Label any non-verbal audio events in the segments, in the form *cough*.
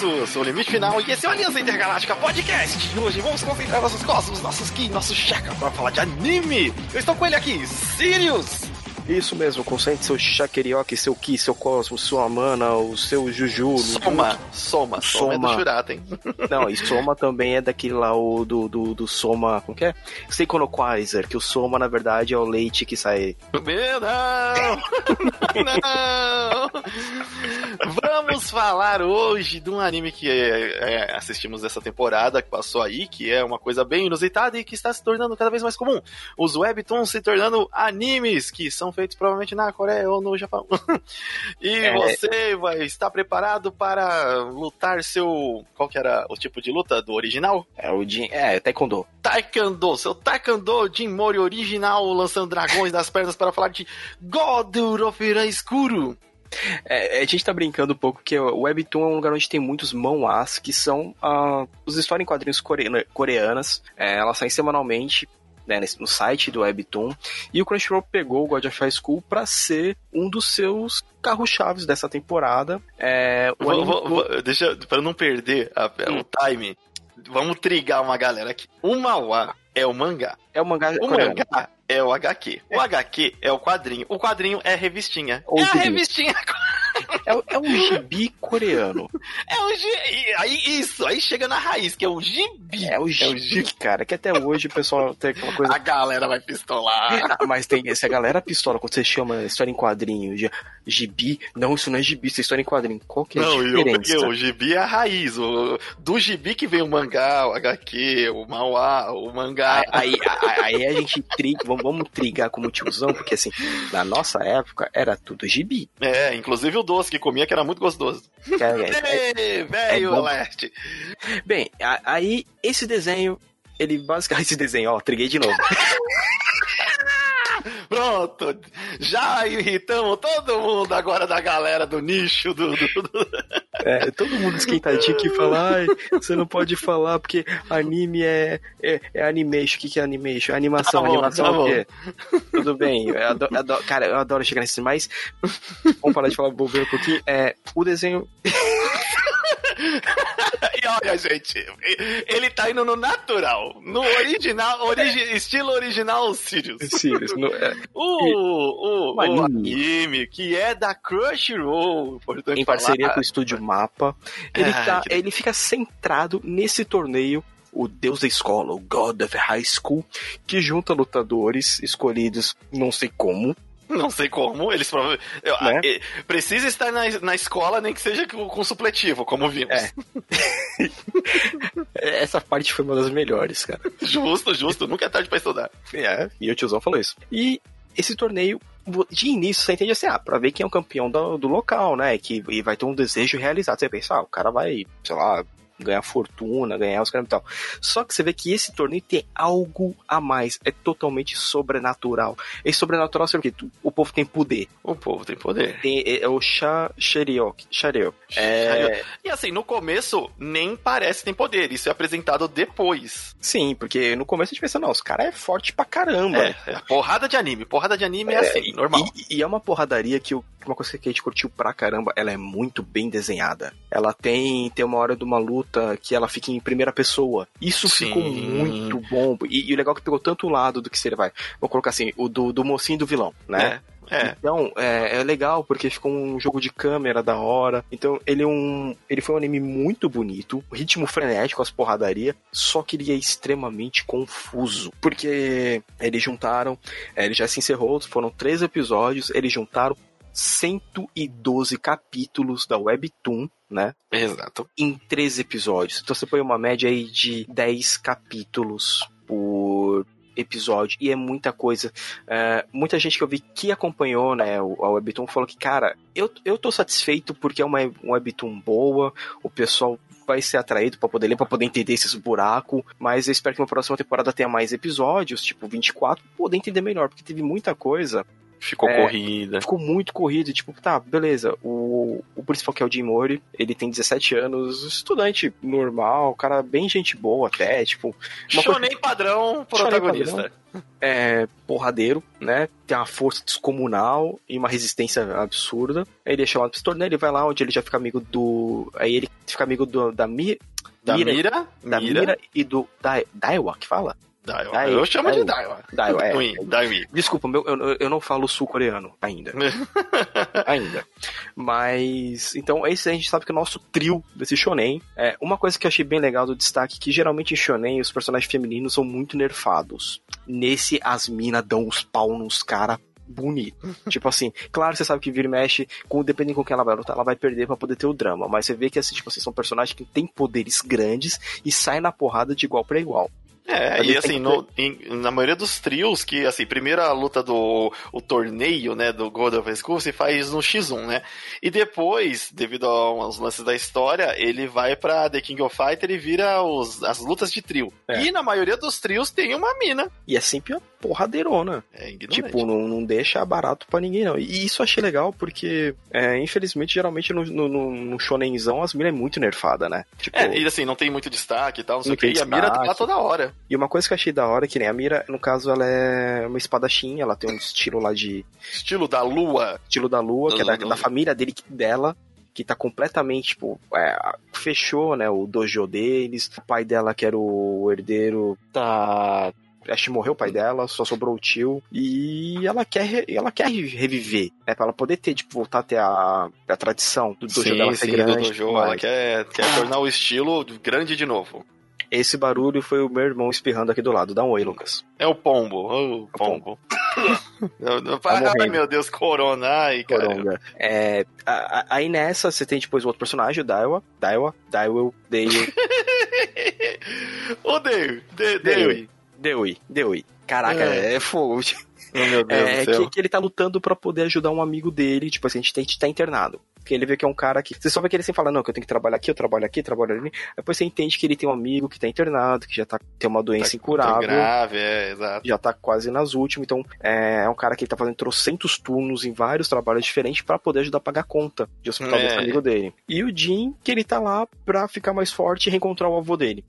isso, eu sou o Limite Final e esse é o Aliança Intergaláctica Podcast. E hoje vamos concentrar nossos cosmos, nossos ki, nossos chakras para falar de anime. Eu estou com ele aqui, Sirius. Isso mesmo, concentre seu Shakerioki, seu Ki, seu Cosmo, sua Mana, o seu Juju. Soma, Soma, Soma, Soma é do Shurata, hein? *laughs* Não, e Soma também é daquele lá, o do, do, do Soma, como que é? Seikonoquizer, que o Soma, na verdade, é o leite que sai... Meu, não! *laughs* não! Vamos falar hoje de um anime que é, é, assistimos essa temporada, que passou aí, que é uma coisa bem inusitada e que está se tornando cada vez mais comum. Os webtoons se tornando animes, que são feitos provavelmente na Coreia ou no Japão. e é. você vai estar preparado para lutar seu. Qual que era o tipo de luta do original? É o Jin. É, Taekwondo. Taekwondo, seu Taekwondo Jin Mori original, lançando dragões das pernas para falar de God Urofira Escuro. É, a gente tá brincando um pouco que o Webtoon é um lugar onde tem muitos manhwas, que são uh, os histórias em quadrinhos coreana, coreanas. É, elas saem semanalmente né, no site do Webtoon. E o Crunchyroll pegou o God of High School para ser um dos seus carros-chaves dessa temporada. É, vou, vou, vou, deixa, para não perder a, hum. o time, vamos trigar uma galera aqui. O Mauá é o mangá. É o mangá. O coreano. mangá é o HQ. O é. HQ é o quadrinho. O quadrinho é revistinha. Ou é a revistinha. É, é um gibi coreano. É um gibi. Aí, isso, aí chega na raiz, que é o gibi. É o gibi, é gibi. cara, que até hoje o pessoal tem aquela coisa. A galera vai pistolar. *laughs* Mas tem, se a galera pistola quando você chama história em quadrinho, de gibi, não, isso não é gibi, isso é história em quadrinho. Qual que é não, a diferença? Não, o gibi é a raiz. O, do gibi que vem o mangá, o HQ, o mauá, o mangá. Aí, aí, aí a gente triga, vamos, vamos trigar como tiozão, porque assim, na nossa época era tudo gibi. É, inclusive o doce que comia que era muito gostoso. É, é, é *laughs* velho é leste. Bem, aí esse desenho, ele basicamente esse desenho, ó, triguei de novo. *laughs* Pronto, já irritamos todo mundo agora da galera do nicho do. do, do... É, todo mundo esquentadinho que fala, ai, você não pode falar porque anime é, é, é animation. O que, que é animation? Animação, tá bom, animação tá é o quê? Tudo bem, eu adoro, adoro, cara, eu adoro chegar nesse, mas vamos parar de falar bobeira um pouquinho. É, o desenho. E olha, gente, ele tá indo no natural. No original, origi estilo original Sirius. Sirius. No, é, o, o, o, anime. anime. que é da Crunchyroll. Em parceria falar. com o estúdio Mapa. Ele, ah, tá, que... ele fica centrado nesse torneio o deus da escola, o God of High School, que junta lutadores escolhidos não sei como, *laughs* não sei como, eles provavelmente. Né? Precisa estar na, na escola, nem que seja com, supletivo, como vimos. É. *laughs* Essa parte foi uma das melhores, cara. Justo, justo, nunca é tarde pra estudar. É, e o tiozão falou isso. E esse torneio, de início, você entende assim, ah, pra ver quem é o campeão do, do local, né? Que, e vai ter um desejo realizado. Você pensa, ah, o cara vai, sei lá, ganhar fortuna, ganhar os caras e tal. Só que você vê que esse torneio tem algo a mais, é totalmente sobrenatural. Esse sobrenatural sabe o quê? O povo tem poder. O povo tem poder. Tem, é, é o Shariok. Shariok. É... E assim, no começo nem parece que tem poder, isso é apresentado depois. Sim, porque no começo a gente pensa, não, os caras é forte pra caramba. É, é, porrada de anime, porrada de anime é, é assim, normal. E, e, é uma porradaria que uma coisa que a gente curtiu pra caramba, ela é muito bem desenhada. Ela tem, tem uma hora de uma luta luta que ela fica em primeira pessoa. Isso Sim. ficou muito bom. E, e, o legal é que pegou tanto o lado do que seria, vai. Vou colocar assim, o do, do mocinho e do vilão, né? É. É. Então, é, é, legal porque ficou um jogo de câmera da hora. Então, ele é um. Ele foi um anime muito bonito, ritmo frenético, as porradaria, só que ele é extremamente confuso. Porque eles juntaram. É, ele já se encerrou, foram três episódios, eles juntaram 112 capítulos da Webtoon, né? Exato. Em três episódios. Então você põe uma média aí de 10 capítulos por episódio e é muita coisa. Uh, muita gente que eu vi que acompanhou né, o, a Webtoon falou que, cara, eu, eu tô satisfeito porque é uma, uma Webtoon boa, o pessoal vai ser atraído para poder ler, para poder entender esses buracos, mas eu espero que na próxima temporada tenha mais episódios, tipo 24, pra poder entender melhor, porque teve muita coisa Ficou é, corrida. Ficou muito corrido. Tipo, tá, beleza. O, o principal que é o Jim Mori, ele tem 17 anos, estudante normal, cara bem gente boa até, tipo... Shonen coisa... padrão protagonista. Padrão, é porradeiro, né? Tem uma força descomunal e uma resistência absurda. Aí ele é chamado pra esse torneio, ele vai lá onde ele já fica amigo do... Aí ele fica amigo do, da Mi... Da Mira, Mira, da Mira. Mira e do da, Daiwa, que fala? Daiwa. Eu chamo de Daiwa. Daiwa, é. Daiwa. Desculpa, meu, eu, eu não falo sul-coreano ainda. *laughs* ainda. Mas, então, esse a gente sabe que é o nosso trio desse shonen. É, uma coisa que eu achei bem legal do destaque, que geralmente em shonen os personagens femininos são muito nerfados. Nesse, as minas dão os pau nos caras bonito. *laughs* tipo assim, claro, você sabe que vira e mexe, com, dependendo com quem ela vai lutar, ela vai perder para poder ter o drama. Mas você vê que assim, tipo assim, são personagens que têm poderes grandes e saem na porrada de igual para igual. É, e assim, no, em, na maioria dos trios, que assim, primeira luta do o torneio, né, do God of School se faz no X1, né? E depois, devido aos lances da história, ele vai pra The King of Fighter e vira os, as lutas de trio. É. E na maioria dos trios tem uma mina. E é sempre uma porradeirona. É Tipo, não, não deixa barato para ninguém, não. E isso eu achei legal porque, é, infelizmente, geralmente no, no, no shonenzão as miras é muito nerfada, né? Tipo, é, e assim, não tem muito destaque e tal, não sei o que. E a mira tá toda hora. E uma coisa que eu achei da hora, que nem a Mira, no caso, ela é uma espadachim, ela tem um estilo lá de. Estilo da lua. Estilo da lua, que é da, da família dele, dela que tá completamente, tipo, é, fechou, né, o dojo deles. O pai dela, que era o herdeiro, tá acho que morreu o pai dela, só sobrou o tio. E ela quer, ela quer reviver, né? Pra ela poder ter, tipo, voltar a ter a, a tradição do dojo sim, dela ser sim, grande. Do dojo, ela quer, quer tornar o estilo grande de novo. Esse barulho foi o meu irmão espirrando aqui do lado. Dá um oi, Lucas. É o pombo. O pombo. *laughs* tá Ai, meu Deus, corona. Ai, cara. É, aí nessa você tem depois o outro personagem, o Daiwa. Daiwa, Daiwa, Dale. o Dale. Dale. Dale. Caraca, é, é fogo. Oh, meu Deus é, que, que, ele tá lutando para poder ajudar um amigo dele, tipo assim, a gente tem que tá internado. Porque ele vê que é um cara que. Você só vê que ele sempre fala, não, que eu tenho que trabalhar aqui, eu trabalho aqui, eu trabalho ali. Depois você entende que ele tem um amigo que tá internado, que já tá, tem uma doença tá, incurável. Tá grave, é, exato. Já tá quase nas últimas. Então, é, é um cara que tá fazendo trocentos turnos em vários trabalhos diferentes para poder ajudar a pagar a conta de hospital é. desse amigo dele. E o Jim, que ele tá lá pra ficar mais forte e reencontrar o avô dele.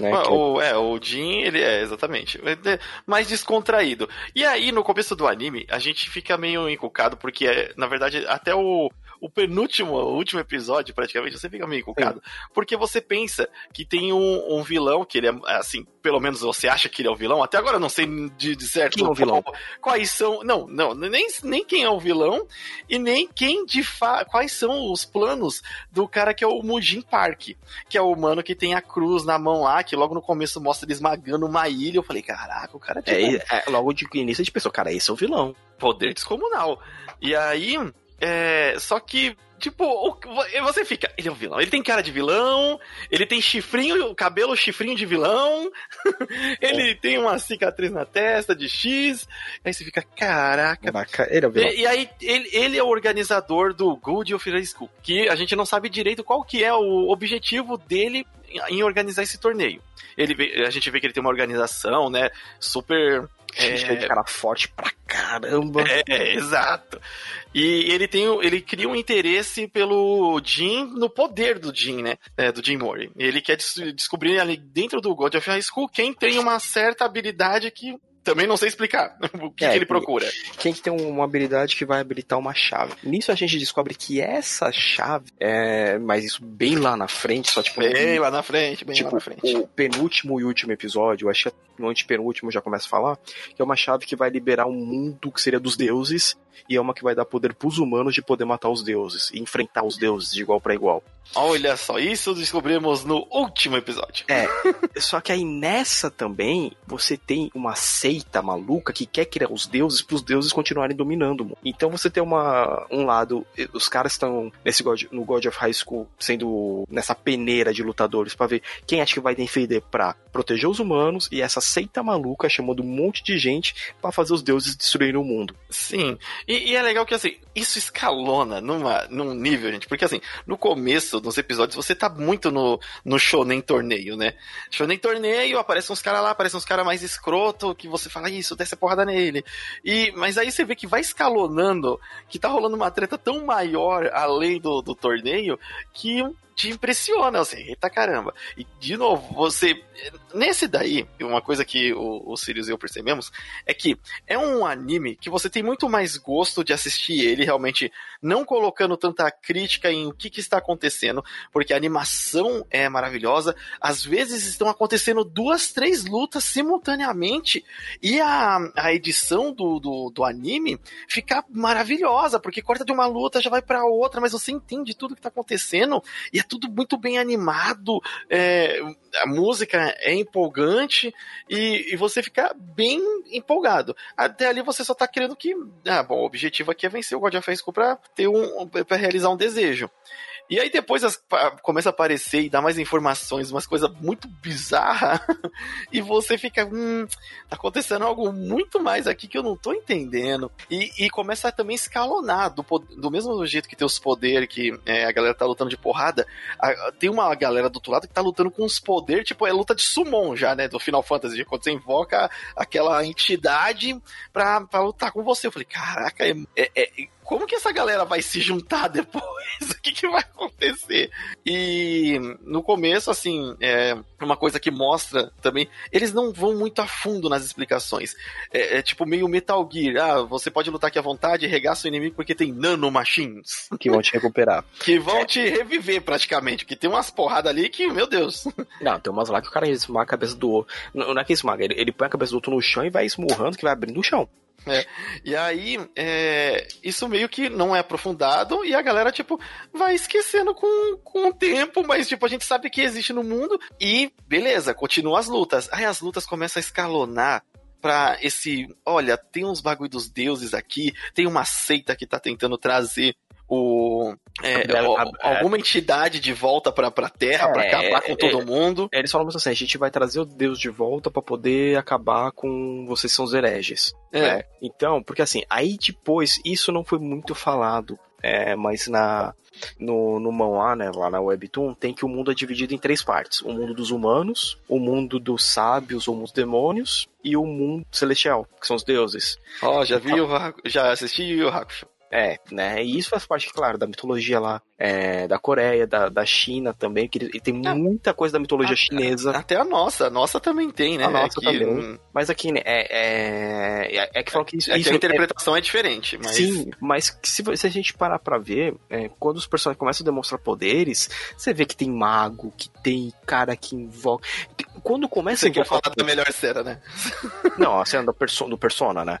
Né, o, é, o Jin, ele é, exatamente. É mais descontraído. E aí, no começo do anime, a gente fica meio encucado, porque, é, na verdade, até o, o penúltimo, o último episódio, praticamente, você fica meio encucado. Porque você pensa que tem um, um, vilão, que ele é, assim, pelo menos você acha que ele é o vilão. Até agora eu não sei de, de certo quem é o vilão. quais são. Não, não, nem, nem quem é o vilão e nem quem de fato. Quais são os planos do cara que é o Mujin Park, que é o humano que tem a cruz na mão lá, que logo no começo mostra ele esmagando uma ilha. Eu falei, caraca, o cara é, é, é Logo de início a gente pensou, cara, esse é o vilão. Poder descomunal. E aí é, só que, tipo, o, você fica. Ele é um vilão. Ele tem cara de vilão, ele tem chifrinho, cabelo chifrinho de vilão, *laughs* ele é. tem uma cicatriz na testa de X. Aí você fica, caraca. ele é um vilão. E, e aí, ele, ele, é o organizador do Good of High School, que a gente não sabe direito qual que é o objetivo dele em organizar esse torneio. Ele, a gente vê que ele tem uma organização, né, super é... de cara forte pra caramba. É, é, exato. E ele tem, ele cria um interesse pelo Jim, no poder do Jim, né? É, do Jim Mori. Ele quer des descobrir ali dentro do God of High School quem tem uma certa habilidade que também não sei explicar *laughs* o que, é, que ele procura. Quem tem uma habilidade que vai habilitar uma chave. Nisso a gente descobre que essa chave é. Mas isso bem lá na frente, só tipo. Bem lá na frente, bem tipo, lá na frente. O penúltimo e último episódio, acho que no antepenúltimo já começa a falar, que é uma chave que vai liberar um mundo que seria dos deuses e é uma que vai dar poder pros humanos de poder matar os deuses e enfrentar os deuses de igual para igual. Olha só, isso descobrimos no último episódio. É, *laughs* só que aí nessa também você tem uma seita maluca que quer criar os deuses para os deuses continuarem dominando. Mano. Então você tem uma um lado, os caras estão nesse God, no God of High School sendo nessa peneira de lutadores para ver quem acha que vai defender para proteger os humanos e essa seita maluca chamando um monte de gente para fazer os deuses destruírem o mundo. Sim. E, e, é legal que, assim, isso escalona numa, num nível, gente, porque, assim, no começo dos episódios você tá muito no, no shonen torneio, né? Shonen torneio, aparecem uns caras lá, aparecem uns caras mais escroto, que você você fala isso, desce a porrada nele. E, mas aí você vê que vai escalonando, que tá rolando uma treta tão maior além do, do torneio, que te impressiona, assim, eita caramba. E, de novo, você. Nesse daí, uma coisa que o, o Sirius e eu percebemos é que é um anime que você tem muito mais gosto de assistir ele, realmente não colocando tanta crítica em o que, que está acontecendo, porque a animação é maravilhosa. Às vezes estão acontecendo duas, três lutas simultaneamente e a, a edição do, do, do anime fica maravilhosa, porque corta de uma luta, já vai para outra, mas você entende tudo que está acontecendo e é tudo muito bem animado, é, a música é empolgante e, e, você fica bem empolgado. Até ali você só tá querendo que, ah, bom, o objetivo aqui é vencer o God of High pra ter um, para realizar um desejo. E aí depois as, começa a aparecer e dá mais informações, umas coisas muito bizarras, *laughs* e você fica, hum, tá acontecendo algo muito mais aqui que eu não tô entendendo. E, e começa a também escalonar, do, do mesmo jeito que tem os poderes, que é, a galera tá lutando de porrada, a, tem uma galera do outro lado que tá lutando com os poderes, tipo, é luta de summon já, né, do Final Fantasy, quando você invoca aquela entidade pra, pra lutar com você. Eu falei, caraca, é, é, é como que essa galera vai se juntar *laughs* depois? o que, que vai acontecer? E no começo, assim, é uma coisa que mostra também, eles não vão muito a fundo nas explicações. É, é tipo meio Metal Gear. Ah, você pode lutar aqui à vontade e regar seu inimigo porque tem nanomachines. *laughs* Que vão te recuperar. que vão te reviver praticamente. Que tem umas porradas ali que, meu Deus. *laughs* Não, tem umas lá que o cara esmaga a cabeça do outro. Não, não é que esmaga, ele, ele põe a cabeça do outro no chão e vai esmurrando que vai abrindo o chão. É. E aí, é, isso meio que não é aprofundado e a galera, tipo, vai esquecendo com, com o tempo, mas, tipo, a gente sabe que existe no mundo e, beleza, continua as lutas. Aí as lutas começam a escalonar pra esse, olha, tem uns bagulho dos deuses aqui, tem uma seita que tá tentando trazer o, é, alguma entidade de volta pra, pra Terra é, pra acabar com é, todo mundo. Eles falam assim: a gente vai trazer o Deus de volta para poder acabar com vocês são os hereges. É. Né? Então, porque assim, aí depois, isso não foi muito falado, é, mas na, no, no Manhwa, né, lá na Webtoon, tem que o mundo é dividido em três partes: o mundo dos humanos, o mundo dos sábios ou dos demônios e o mundo celestial, que são os deuses. Ó, oh, já vi o já assisti o Hakusho. É, né? E isso faz parte, claro, da mitologia lá é, da Coreia, da, da China também, que e tem é. muita coisa da mitologia a, chinesa. Até a nossa, a nossa também tem, né? A nossa aqui, também. Hum... Mas aqui, né, é, é, é que falam que isso... É isso que a interpretação é, diferente, mas... Sim, mas se, se a gente parar pra ver, é, quando os personagens começam a demonstrar poderes, você vê que tem mago, que tem cara que invoca... Quando começa você a invocar... quer falar da melhor cena, né? Não, a cena do, perso do Persona, né?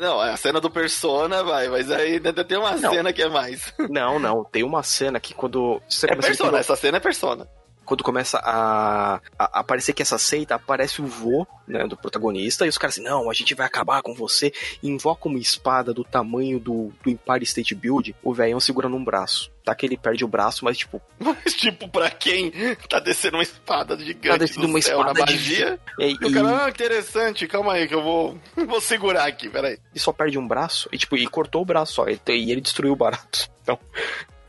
Não, é a cena do Persona, vai, mas aí ainda tem uma não. cena que é mais. Não, não, tem uma cena que quando. Você é Persona, essa cena é Persona quando começa a, a, aparecer que essa seita, aparece o vô né, do protagonista, e os caras assim, não, a gente vai acabar com você, e invoca uma espada do tamanho do, do Empire State Build, o velhão segura num braço. Tá que ele perde o braço, mas tipo. *laughs* Mas tipo, pra quem tá descendo uma espada gigante tá descendo uma céu, espada magia? De... E, e, o cara, ah, interessante, calma aí que eu vou, *laughs* vou segurar aqui, peraí. E só perde um braço, e tipo, e cortou o braço só, e, e ele destruiu o barato. *laughs* Então,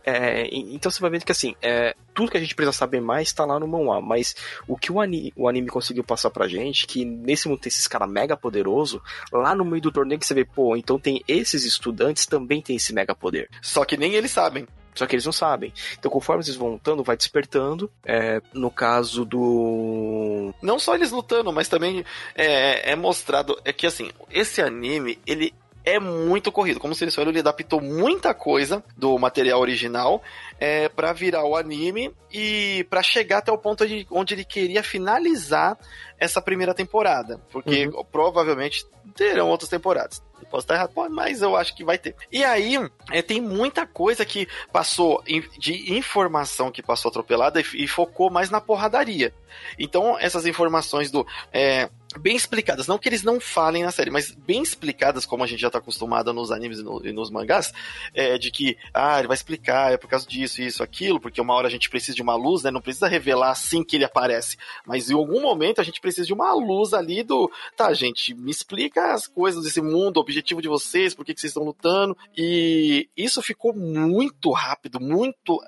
é, então você vai vendo que assim, é, tudo que a gente precisa saber mais está lá no manhwa, mas o que o anime, o anime conseguiu passar pra gente, que nesse mundo tem esses caras mega poderoso, lá no meio do torneio que você vê, pô, então tem esses estudantes também tem esse mega poder. Só que nem eles sabem. Só que eles não sabem. Então, conforme eles vão lutando, vai despertando. É, no caso do. Não só eles lutando, mas também é, é mostrado. É que assim, esse anime, ele é muito corrido. Como se ele adaptou muita coisa do material original é, para virar o anime e para chegar até o ponto de, onde ele queria finalizar essa primeira temporada. Porque uhum. provavelmente terão outras temporadas. Posso estar errado, mas eu acho que vai ter. E aí, é, tem muita coisa que passou de informação que passou atropelada e, e focou mais na porradaria. Então, essas informações do. É, bem explicadas, não que eles não falem na série, mas bem explicadas, como a gente já está acostumado nos animes e, no, e nos mangás, é, de que, ah, ele vai explicar, é por causa disso, isso, aquilo, porque uma hora a gente precisa de uma luz, né? Não precisa revelar assim que ele aparece, mas em algum momento a gente precisa de uma luz ali do, tá, gente, me explica as coisas desse mundo, o objetivo de vocês, por que, que vocês estão lutando, e isso ficou muito rápido, muito,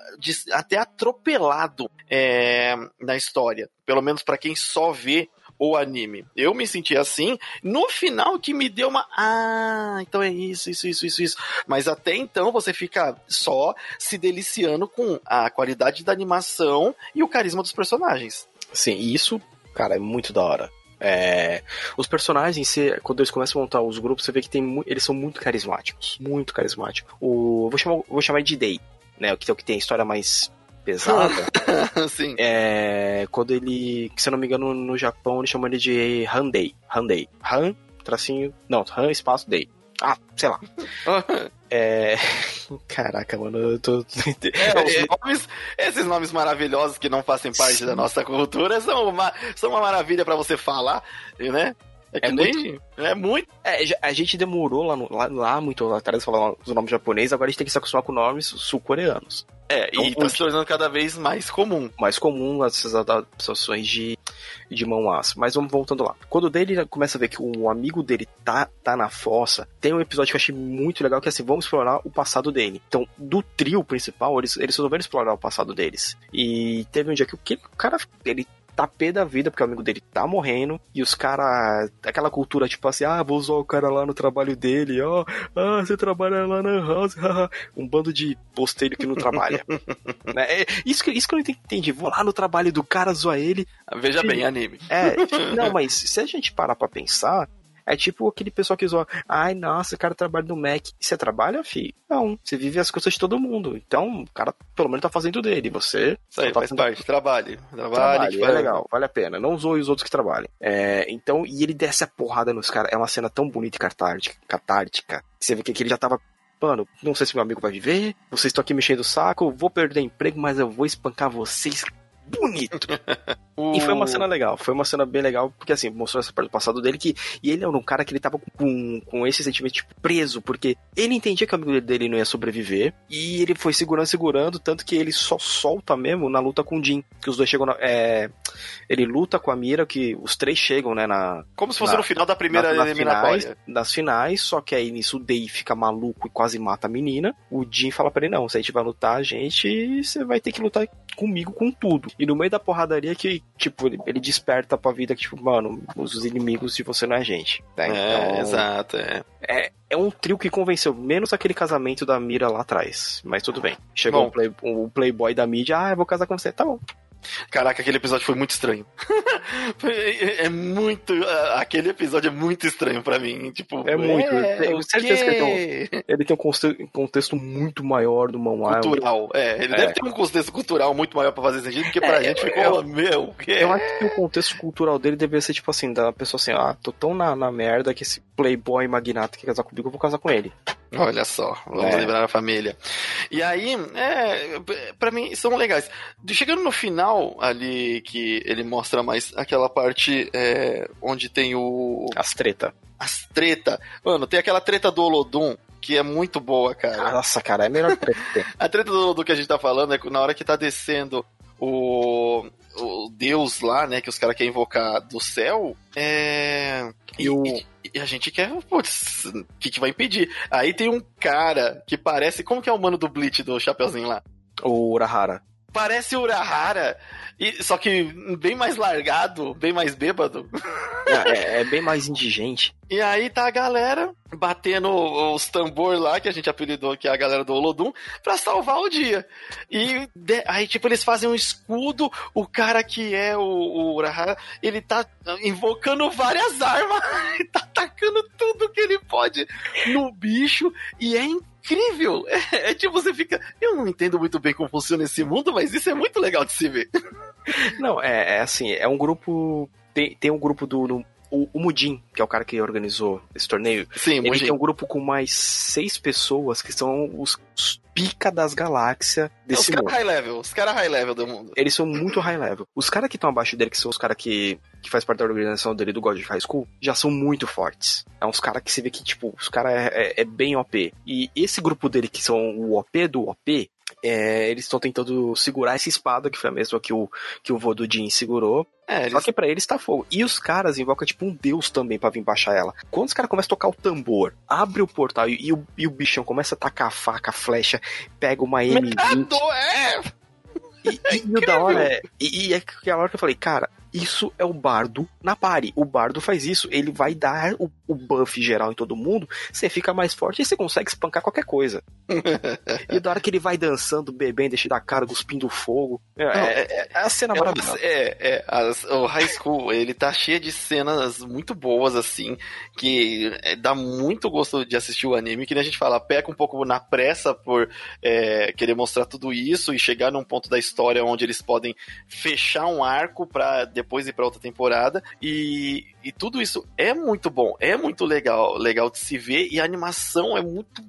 até atropelado é, na história. Pelo menos para quem só vê o anime. Eu me senti assim, no final que me deu uma. Ah, então é isso, isso, isso, isso, isso. Mas até então você fica só se deliciando com a qualidade da animação e o carisma dos personagens. Sim, isso, cara, é muito da hora. É, os personagens, você, quando eles começam a montar os grupos, você vê que tem, eles são muito carismáticos. Muito carismáticos. O, vou, chamar, vou chamar de Day, né? Que é o que tem a história mais pesada. *laughs* Sim. É, quando ele, se eu não me engano, no Japão, eles chamam ele de Handei. Handei. Han, tracinho. Não, Han, espaço, Day. Ah, sei lá. *laughs* É. *laughs* Caraca, mano, eu tô. É, os nomes, esses nomes maravilhosos que não fazem parte Sim. da nossa cultura são uma, são uma maravilha para você falar, né? É, é muito. É muito. É, a gente demorou lá, no, lá, lá muito atrás falar os nomes japoneses, agora a gente tem que se acostumar com nomes sul-coreanos. É, então, e tá se tornando cada vez mais comum. Mais comum essas adaptações de, de mão aço. Mas vamos voltando lá. Quando o dele começa a ver que um amigo dele tá, tá na fossa, tem um episódio que eu achei muito legal, que é assim, vamos explorar o passado dele. Então, do trio principal, eles, eles resolveram explorar o passado deles. E teve um dia que o, que, o cara, ele tá pé da vida, porque o amigo dele tá morrendo, e os caras, aquela cultura tipo assim, ah, vou usar o cara lá no trabalho dele, ó, ah, você trabalha lá na house, *laughs* um bando de posteiro que não trabalha. *laughs* né? É, isso, que, isso que eu não entendi, vou lá no trabalho do cara, zoar ele. Veja bem, anime. É, *laughs* não, mas se a gente parar pra pensar, é tipo aquele pessoal que zoa, ai, nossa, o cara trabalha no Mac. Você trabalha, filho? Não, você vive as coisas de todo mundo. Então, o cara pelo menos tá fazendo dele. Você. Isso aí, tá faz parte, trabalhe. Trabalhe, trabalhe é legal, vale a pena. Não zoe os outros que trabalhem. É, então, e ele desce a porrada nos caras. É uma cena tão bonita e catártica. catártica você vê que ele já tava mano, não sei se meu amigo vai viver, vocês estão aqui mexendo o saco, vou perder emprego, mas eu vou espancar vocês bonito. *laughs* E foi uma cena legal, foi uma cena bem legal, porque assim, mostrou essa parte do passado dele que. E ele era um cara que ele tava com, com esse sentimento tipo, preso, porque ele entendia que o amigo dele não ia sobreviver, e ele foi segurando, segurando, tanto que ele só solta mesmo na luta com o Jin. Que os dois chegam na, é, Ele luta com a Mira, que os três chegam, né, na. Como se fosse na, no final da primeira na, eliminatória. Finais, nas finais, só que aí nisso o Day fica maluco e quase mata a menina. O Jin fala pra ele: não, se a gente vai lutar, a gente, você vai ter que lutar comigo com tudo. E no meio da porradaria que, tipo, ele, desperta pra vida que, tipo, mano, os inimigos de você não é gente. Né? É, então, exato, é. é. É um trio que convenceu, menos aquele casamento da Mira lá atrás. Mas tudo bem. Chegou o, play, o playboy da mídia, ah, eu vou casar com você. Tá bom. Caraca, aquele episódio foi muito estranho. *laughs* é muito. Aquele episódio é muito estranho para mim. Tipo, é muito. É, tenho certeza que ele tem, um, ele tem um contexto muito maior do Manhwa. Cultural, é. Ele é. deve ter um contexto cultural muito maior pra fazer sentido, porque pra é, gente ficou, eu, meu, que Eu acho que o contexto cultural dele deveria ser tipo assim, da pessoa assim, ah, tô tão na, na merda que esse playboy magnata quer casar comigo, eu vou casar com ele. Olha só, vamos é. livrar a família. E aí, é, para mim, são legais. Chegando no final ali, que ele mostra mais aquela parte é, onde tem o. As treta. As treta. Mano, tem aquela treta do Olodum, que é muito boa, cara. Nossa, cara, é a melhor treta. *laughs* a treta do Olodum que a gente tá falando é na hora que tá descendo o, o deus lá, né, que os caras querem invocar do céu, é. E, o... e a gente quer, putz, o que, que vai impedir? Aí tem um cara que parece. Como que é o mano do Bleach do Chapeuzinho lá? O Urahara. Parece o Urahara, e, só que bem mais largado, bem mais bêbado. É, é, é bem mais indigente. E aí tá a galera batendo os tambor lá, que a gente apelidou que é a galera do Olodum, pra salvar o dia. E de, aí, tipo, eles fazem um escudo, o cara que é o, o Urahara, ele tá invocando várias armas, *laughs* tá atacando tudo que ele pode no bicho, e é incrível. É, é, tipo, você fica. Eu não entendo muito bem como funciona esse mundo, mas isso é muito legal de se ver. Não, é, é assim, é um grupo. Tem, tem um grupo do, no, o, o Mudin, que é o cara que organizou esse torneio, Sim, ele tem um grupo com mais seis pessoas que são os, pica das galáxias desse os mundo. Os caras high level, os caras high level do mundo. Eles são muito high level. Os caras que estão abaixo dele, que são os caras que, que faz parte da organização dele do God of High School, já são muito fortes. É uns caras que você vê que, tipo, os caras é, é, é, bem OP. E esse grupo dele, que são o OP do OP, é, eles estão tentando segurar essa espada, que foi a mesma que o, que o vô do Jin segurou. É, eles... Só que pra eles tá fogo. E os caras invocam tipo um deus também para vir baixar ela. Quando os caras começam a tocar o tambor, abre o portal e, e, o, e o bichão começa a tacar a faca, a flecha, pega uma M20. É! E, e, e o da hora é. E, e é aquela hora que eu falei, cara, Isso é o bardo na pare. O bardo faz isso. Ele vai dar o, o buff geral em todo mundo. Você fica mais forte e você consegue espancar qualquer coisa. *laughs* e da hora que ele vai dançando, bebendo, deixando a cara, cuspindo fogo. É, é, é a cena É, maravilhosa. é, é, as- o High School, ele tá cheio de cenas muito boas, assim, que é, dá muito gosto de assistir o anime, que nem a gente fala, peca um pouco na pressa por é, querer mostrar tudo isso e chegar num ponto da história onde eles podem fechar um arco pra depois ir pra outra temporada, e, e tudo isso é muito bom, é muito legal, legal de se ver, e a animação é muito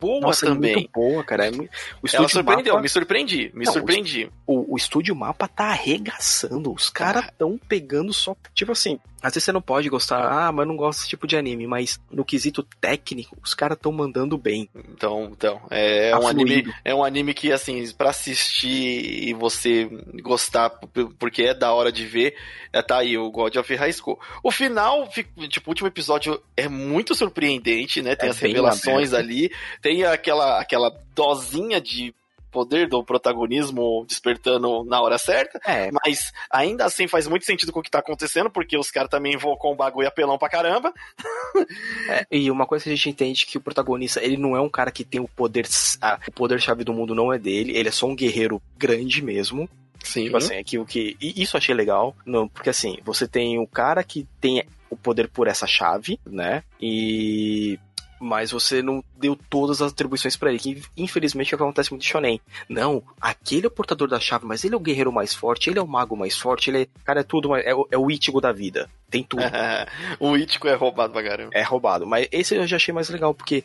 boa Nossa, é também. muito boa, cara. É. O Ela estúdio surpreendeu, Mapa, me surpreendi, me Não, surpreendi. o, o estúdio Mapa tá arregaçando. Os caras tão pegando só. Tipo assim, às vezes você não pode gostar, ah, mas eu não gosto desse tipo de anime, mas no quesito técnico, os caras tão mandando bem. Então, então é Tá um anime, é um anime que assim, pra assistir e você gostar porque é da hora de ver, é, tá aí o God of High School. O final, fi- tipo, o último episódio é muito surpreendente, né? Tem É as revelações ali, tem aquela aquela dosinha de poder do protagonismo despertando na hora certa, É, mas ainda assim faz muito sentido com o que tá acontecendo, porque os caras também invocam um bagulho apelão pra caramba. *laughs* É, e uma coisa que a gente entende que o protagonista, ele não é um cara que tem o poder, ah, o poder chave do mundo não é dele, ele é só um guerreiro grande mesmo. Sim. Tipo assim, é que o que e isso eu achei legal, não, porque assim, você tem o cara que tem o poder por essa chave, né? E mas você não deu todas as atribuições pra ele, que infelizmente é o que acontece muito em Shonen. Não, aquele é o portador da chave, mas ele é o guerreiro mais forte, ele é o mago mais forte, ele é, cara, é tudo, é, o- é o Ichigo da vida. Tem tudo. *laughs* o Ítico é roubado pra caramba. É roubado. Mas esse eu já achei mais legal, porque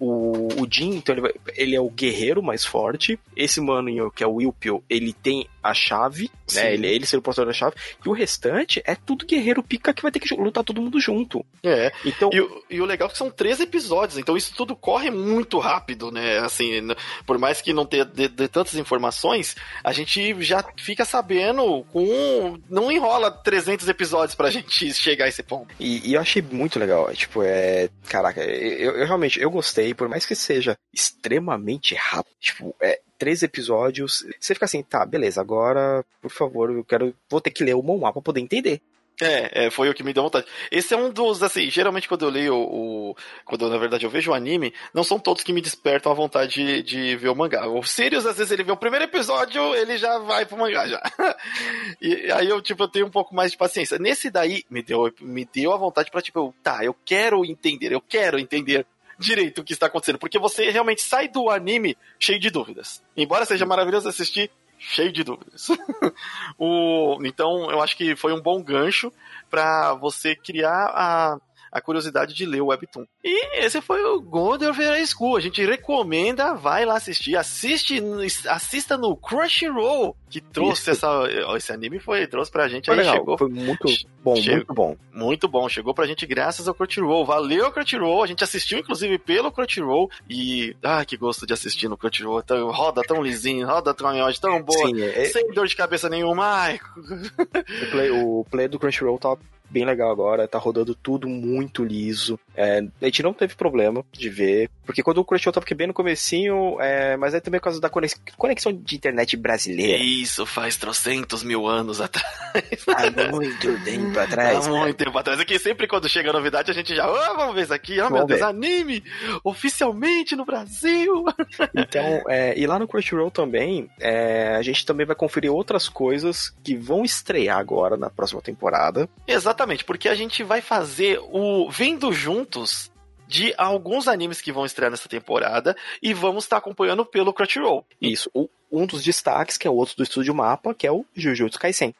o, o Jin, então, ele, vai- ele é o guerreiro mais forte. Esse mano, que é o Wilpio, ele tem a chave, Sim. né? Ele, ele ser o portador da chave. E o restante é tudo guerreiro pica que vai ter que lutar todo mundo junto. É. Então, E, o- e o legal é que são três episódios, então isso tudo corre muito rápido, né? Assim, por mais que não tenha de, de tantas informações, a gente já fica sabendo com. Não enrola 300 episódios pra *laughs* gente chegar a esse ponto. E, e eu achei muito legal. Tipo, é. Caraca, eu, eu realmente eu gostei, por mais que seja extremamente rápido. Tipo, é. Três episódios. Você fica assim, tá, beleza, agora, por favor, eu quero. Vou ter que ler o mangá pra poder entender. É, é, foi o que me deu vontade. Esse é um dos, assim, geralmente quando eu leio o. quando na verdade eu vejo o anime, não são todos que me despertam a vontade de, de ver o mangá. O Sirius, às vezes, ele vê o primeiro episódio, ele já vai pro mangá já. *laughs* e aí eu, tipo, eu tenho um pouco mais de paciência. Nesse daí, me deu, me deu a vontade pra, tipo, tá, eu quero entender, eu quero entender direito o que está acontecendo. Porque você realmente sai do anime cheio de dúvidas. Embora seja maravilhoso assistir, cheio de dúvidas. *laughs* o, então, eu acho que foi um bom gancho para você criar a, a curiosidade de ler o Webtoon. E esse foi o Golden High School. A gente recomenda, vai lá assistir. Assiste, no- assista no Crunchyroll, que trouxe essa. ó, Esse anime foi, trouxe pra gente Foi aí, legal, chegou foi muito bom, Chegou. muito bom. muito bom, chegou pra gente graças ao Crunchyroll. Valeu, Crunchyroll. A gente assistiu, inclusive, pelo Crunchyroll. E. Ah, que gosto de assistir no Crunchyroll. Tão, roda tão lisinho, roda tão a imagem tão boa. Sim, é- Sem dor de cabeça nenhuma. Ai, *laughs* O play, o play do Crunchyroll tá bem legal agora, tá rodando tudo muito liso. É, a gente não teve problema de ver, porque quando o Crunchyroll tava aqui bem no comecinho, é, mas é também por causa da conex- conexão de internet brasileira. isso faz trocentos mil anos atrás. Há muito *laughs* tempo atrás. Há muito tempo atrás. Aqui sempre quando chega a novidade, a gente já. Ah, vamos ver isso aqui. Ah, meu Deus, ver. anime! Oficialmente no Brasil! *laughs* Então, é, e lá no Crunchyroll também, é, a gente também vai conferir outras coisas que vão estrear agora na próxima temporada. Exatamente, porque a gente vai fazer o Vendo Juntos de alguns animes que vão estrear nessa temporada e vamos estar acompanhando pelo Crunchyroll. Isso, um dos destaques, que é o outro do Estúdio Mapa, que é o Jujutsu Kaisen.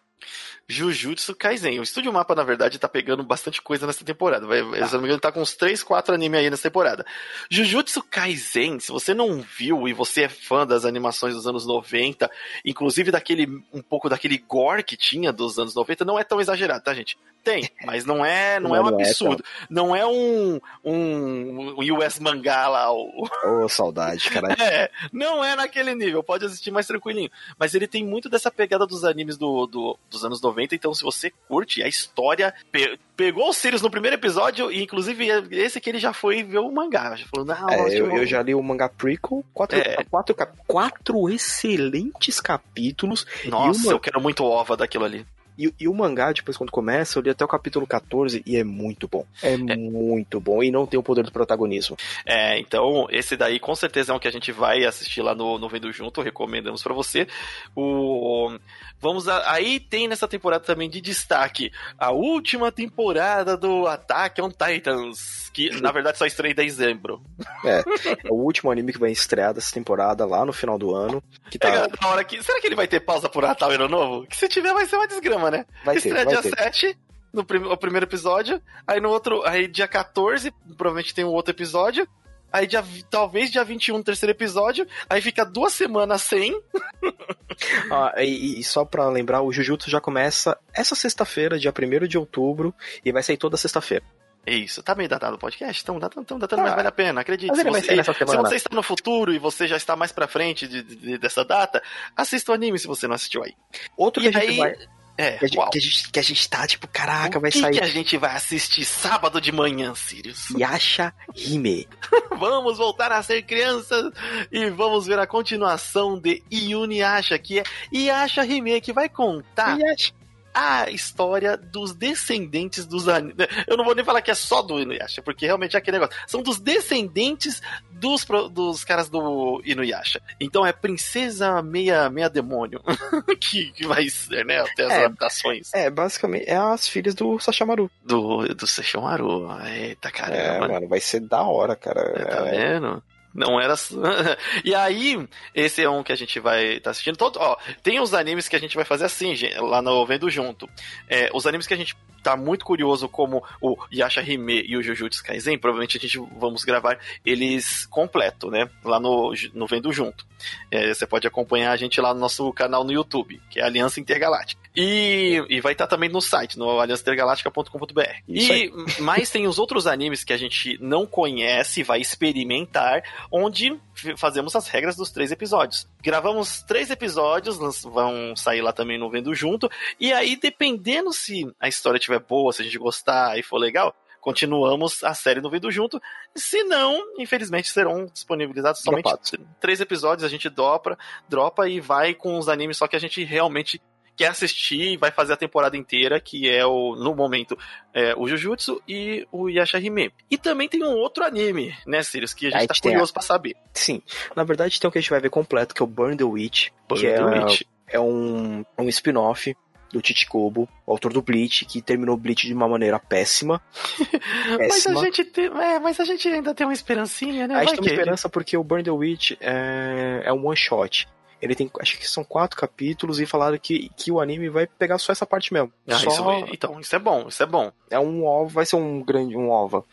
Jujutsu Kaisen. O Estúdio Mapa, na verdade, tá pegando bastante coisa nessa temporada. Vai, Se eu não me engano, tá com uns 3, 4 animes aí nessa temporada. Jujutsu Kaisen, se você não viu e você é fã das animações dos anos 90, inclusive daquele um pouco daquele gore que tinha dos anos 90, não é tão exagerado, tá, gente? Tem, *laughs* mas não é, não, é um Não é absurdo. não é um, um, um US mangá lá, Ô, saudade, cara. *laughs* é, não é naquele nível, pode assistir mais tranquilinho. Mas ele tem muito dessa pegada dos animes do, do- dos anos 90, então se você curte a história, pe- pegou os Sirius no primeiro episódio, e inclusive esse que ele já foi ver o mangá. Já falou, não, É, eu, eu já li o mangá prequel, quatro, É. quatro, quatro excelentes capítulos. Nossa, uma- eu quero muito ova daquilo ali. E, e, o mangá, depois, quando começa, eu li até o capítulo 14 e é muito bom. É, é, muito bom. E não tem o poder do protagonismo. É, então, esse daí com certeza é um que a gente vai assistir lá no, no Vendo Junto, recomendamos para você. O. Vamos a, aí tem nessa temporada também de destaque a última temporada do Attack on Titans, que na verdade só estreia em dezembro. *laughs* É, é o último anime que vai estrear dessa temporada lá no final do ano. Que tá... é, na hora que, será que ele vai ter pausa por Natal e Ano Novo? Que se tiver vai ser uma desgrama, né? Vai Estreia ter, vai dia ter. 7, no prim o primeiro episódio, aí no outro, aí dia 14, provavelmente tem um outro episódio, aí dia, talvez dia 21, terceiro episódio, aí fica duas semanas sem. *laughs* ah, e, e, só pra lembrar, o Jujutsu já começa essa sexta-feira, dia 1 de outubro, e vai sair toda sexta-feira. Isso, tá meio datado o podcast? Estão datando, estão datando, ah, mas vale a pena, acredite. Se você, se você, está no futuro e você já está mais pra frente de, de, dessa data, assista o anime se você não assistiu aí. Outro e que a gente vai... É, que a, gente, que, a gente, que a gente tá, tipo, caraca, o vai que sair. que a gente vai assistir sábado de manhã, Sirius? Yasha Hime. *laughs* vamos voltar a ser crianças e vamos ver a continuação de Yuniasha, que é Yasha Hime, que vai contar Yasha. A história dos descendentes dos animes. Eu não vou nem falar que é só do Inuyasha, porque realmente é aquele negócio. São dos descendentes dos, dos caras do Inuyasha. Então é Princesa Meia, meia Demônio *laughs* que, que vai ser, né? Até as É, adaptações É, basicamente, é as filhas do Sachamaru. do, do Sesshomaru. Eita É, caramba. mano, vai ser da hora, cara. Tá É, vendo? Não era. *laughs* e aí, esse é um que a gente vai estar assistindo. Todo, ó, tem os animes que a gente vai fazer assim, lá no Vendo Junto. É, os animes que a gente tá muito curioso, como o Yasha Hime e o Jujutsu Kaisen, provavelmente a gente vamos gravar eles completo, né? Lá no, no Vendo Junto. É, você pode acompanhar a gente lá no nosso canal no YouTube, que é Aliança Intergaláctica. E, e vai estar também no site, no aliançaintergaláctica.com.br. E mais tem os outros animes que a gente não conhece, vai experimentar, onde fazemos as regras dos três episódios. Gravamos três episódios, vão sair lá também no Vendo Junto, e aí, dependendo se a história estiver boa, se a gente gostar e for legal, continuamos a série no Vendo Junto. Se não, infelizmente serão disponibilizados somente Dropados. três episódios, a gente dropa, dropa e vai com os animes só que a gente realmente quer assistir e vai fazer a temporada inteira, que é o, no momento, é, o Jujutsu e o Yashahime. E também tem um outro anime, né, Sirius, que a gente A tá curioso pra saber. Sim. Na verdade, tem o que a gente vai ver completo, que é o Burn the Witch, Burn que é, the Witch. é um, um spin-off do Chichikobo, o autor do Bleach, que terminou o Bleach de uma maneira péssima. *laughs* Mas a, péssima. gente tem, é, mas a gente ainda tem uma esperancinha, né? A gente Vai tem uma que- esperança porque o Burn the Witch é, é um one shot. Ele tem, acho que são quatro capítulos e falaram que, que o anime vai pegar só essa parte mesmo. Ah, só isso- então, isso é bom, isso é bom. é um ova, vai ser um grande um ova.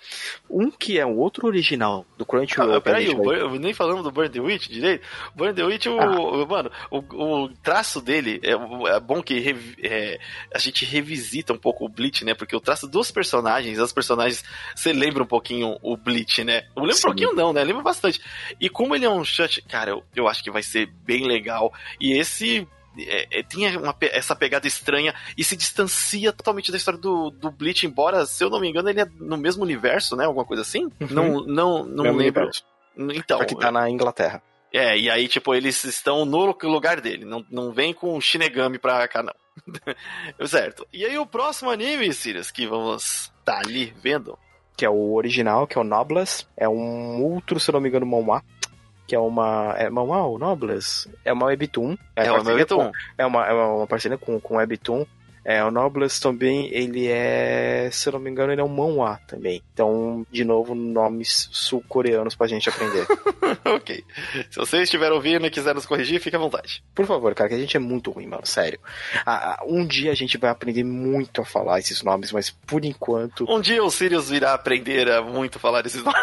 Um que é um outro original do Crunchyroll. Ah, peraí, vai- nem falando do Burn the Witch direito. Burn the Witch, o, Ah. mano, o, o traço dele é, é bom que revi- é, a gente revisita um pouco o Bleach, né? Porque o traço dos personagens, as personagens, você lembra um pouquinho o Bleach, né? Eu lembro um pouquinho não, né? Lembra bastante. E como ele é um shot, cara, eu, eu acho que vai ser bem legal. E esse é, é, tinha uma essa pegada estranha e se distancia totalmente da história do, do Bleach, embora, se eu não me engano, ele é no mesmo universo, né? Alguma coisa assim? Uhum. Não, não, não Mesmo lembro. universo. Então, Só que tá na Inglaterra. é, e aí, tipo, eles estão no lugar dele. Não, não vem com Shinigami pra cá, não. *laughs* certo. E aí, o próximo anime, Sirius, que vamos tá ali vendo. que é o original, que é o Nobles. É um outro, se eu não me engano, manhwa. Que é uma. É manhwa ou Nobles? É uma Webtoon. É, o meu parceria com- Webtoon. É uma, é uma parceria com, com Webtoon. É, o Nobles também, ele é, se eu não me engano, ele é um manhwa também. Então, de novo, nomes sul-coreanos pra gente aprender. *laughs* ok. Se vocês estiverem ouvindo e quiserem nos corrigir, fique à vontade. Por favor, cara, que a gente é muito ruim, mano, sério. Ah, ah, um dia a gente vai aprender muito a falar esses nomes, mas por enquanto... Um dia o Sirius virá aprender a muito falar esses nomes.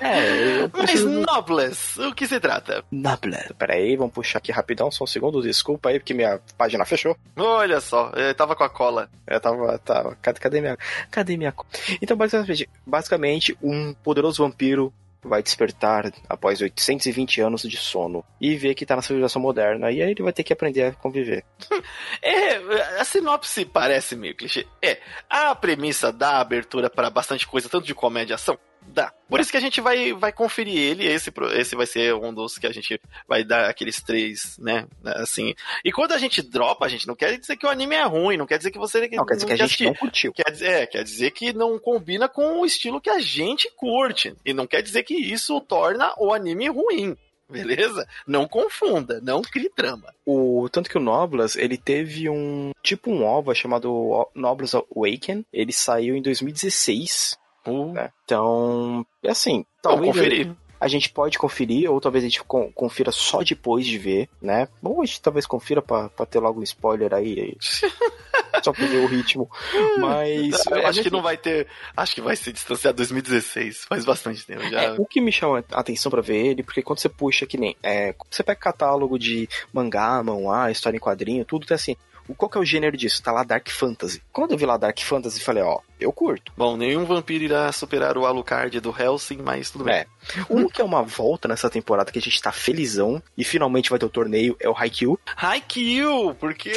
É, eu *laughs* Mas preciso... Nobles, o que se trata? Nobles. Pera aí, vamos puxar aqui rapidão, só um segundo, desculpa aí, porque minha página fechou. Olha só, eu tava com a cola. Eu tava, tava, cadê, minha, cadê minha... co- Então, basicamente, basicamente, um poderoso vampiro vai despertar após 820 anos de sono e ver que tá na civilização moderna, e aí ele vai ter que aprender a conviver. *laughs* É, a sinopse parece meio clichê. É, a premissa dá abertura para bastante coisa, tanto de comédia e ação. Dá. Por isso que a gente vai, vai conferir ele. Esse, esse vai ser um dos que a gente vai dar aqueles três, né? Assim. E quando a gente dropa, a gente não quer dizer que o anime é ruim, não quer dizer que você. Não, quer dizer que a gente assistir. não curtiu. Quer dizer, é, quer dizer que não combina com o estilo que a gente curte. E não quer dizer que isso torna o anime ruim beleza? Não confunda, não crie trama. O, tanto que o Noblas, ele teve um tipo um OVA chamado Noblas Awaken, ele saiu em 2016. Uh. Né? Então, é assim, talvez conferir. A gente pode conferir, ou talvez a gente confira só depois de ver, né? Ou a gente talvez confira pra, pra ter logo um spoiler aí. *laughs* só pra ver o ritmo. Mas. Eu acho que não vai ter. Acho que vai ser distanciado 2016. Faz bastante tempo já. É, o que me chama a atenção para ver ele, porque quando você puxa que nem. É, você pega catálogo de mangá, manhwa, história em quadrinho, tudo tem assim. Qual que é o gênero disso? Tá lá Dark Fantasy. Quando eu vi lá Dark Fantasy, falei, ó, eu curto. Bom, nenhum vampiro irá superar o Alucard do Helsing, mas tudo bem. É. Um que é uma volta nessa temporada que a gente tá felizão e finalmente vai ter o torneio é o Haikyuu. Haikyuu, porque